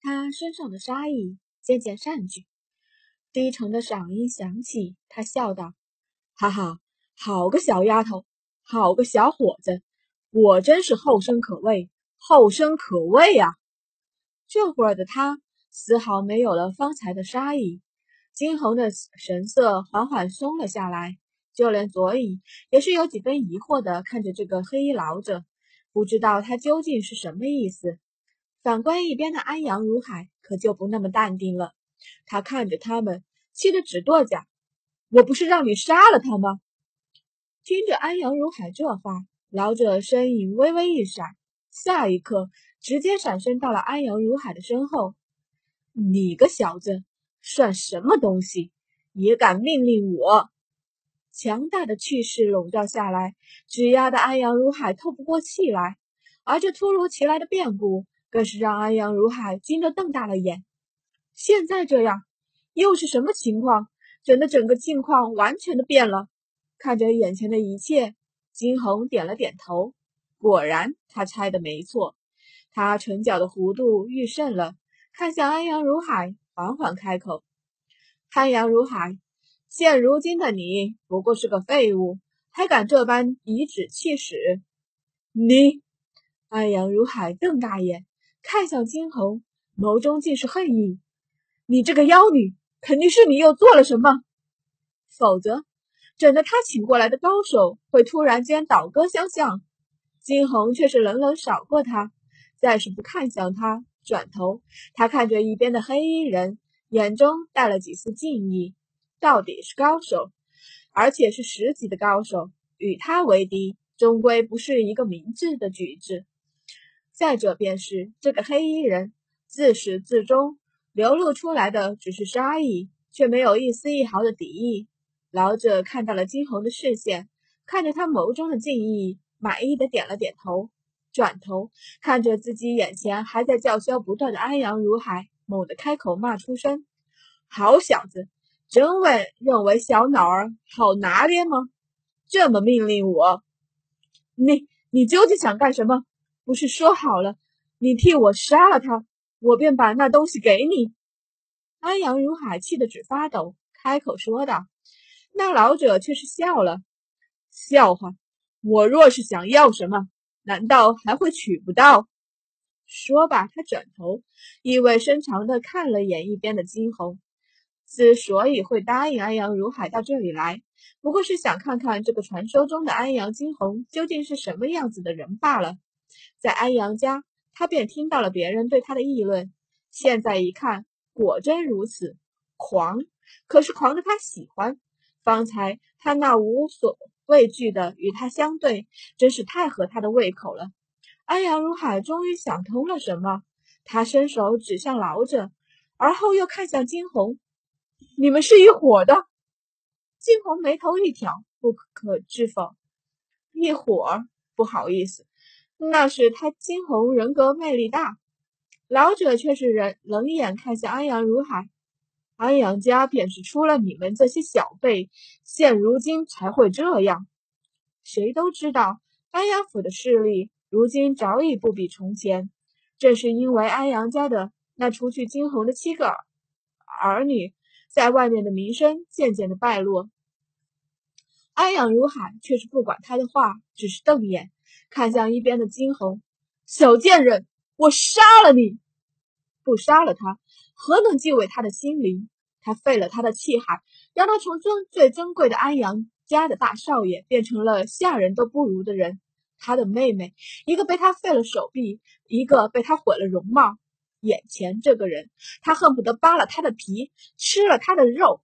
他身上的杀意渐渐散去，低沉的嗓音响起，他笑道：“哈哈，好个小丫头，好个小伙子，果真是后生可畏，后生可畏啊！”这会儿的他丝毫没有了方才的杀意，惊鸿的神色缓缓松了下来，就连左影也是有几分疑惑的看着这个黑衣老者，不知道他究竟是什么意思。反观一边的安阳如海，可就不那么淡定了，他看着他们，气得直跺脚：“我不是让你杀了他吗？”听着安阳如海这话，老者身影微微一闪，下一刻。直接闪身到了安阳如海的身后。你个小子，算什么东西，也敢命令我？强大的气势笼罩下来，只压得安阳如海透不过气来。而这突如其来的变故，更是让安阳如海惊得瞪大了眼。现在这样，又是什么情况？整的整个境况完全的变了。看着眼前的一切，金红点了点头。果然，他猜的没错。他唇角的弧度愈甚了，看向安阳如海，缓缓开口：“安阳如海，现如今的你不过是个废物，还敢这般颐指气使？”你，安阳如海瞪大眼看向金红，眸中尽是恨意：“你这个妖女，肯定是你又做了什么，否则，整的他请过来的高手会突然间倒戈相向。”金红却是冷冷扫过他。再是不看向他，转头，他看着一边的黑衣人，眼中带了几丝敬意。到底是高手，而且是十级的高手，与他为敌，终归不是一个明智的举止。再者便是这个黑衣人，自始至终流露出来的只是杀意，却没有一丝一毫的敌意。老者看到了惊鸿的视线，看着他眸中的敬意，满意的点了点头。转头看着自己眼前还在叫嚣不断的安阳如海，猛地开口骂出声：“好小子，真问认为小脑儿好拿捏吗？这么命令我？你你究竟想干什么？不是说好了，你替我杀了他，我便把那东西给你？”安阳如海气得直发抖，开口说道。那老者却是笑了：“笑话，我若是想要什么？”难道还会取不到？说罢，他转头，意味深长地看了眼一边的金红。之所以会答应安阳如海到这里来，不过是想看看这个传说中的安阳金红究竟是什么样子的人罢了。在安阳家，他便听到了别人对他的议论。现在一看，果真如此，狂，可是狂的他喜欢。方才他那无所。畏惧的与他相对，真是太合他的胃口了。安阳如海终于想通了什么，他伸手指向老者，而后又看向金红：“你们是一伙的？”惊鸿眉头一挑，不可置否：“一伙？不好意思，那是他惊鸿人格魅力大。”老者却是冷冷眼看向安阳如海。安阳家便是出了你们这些小辈，现如今才会这样。谁都知道，安阳府的势力如今早已不比从前，正是因为安阳家的那除去惊鸿的七个儿女，在外面的名声渐渐的败落。安阳如海却是不管他的话，只是瞪眼看向一边的惊鸿：“小贱人，我杀了你！不杀了他！”何能继位他的心灵？他废了他的气海，让他从尊最尊贵的安阳家的大少爷变成了下人都不如的人。他的妹妹，一个被他废了手臂，一个被他毁了容貌。眼前这个人，他恨不得扒了他的皮，吃了他的肉。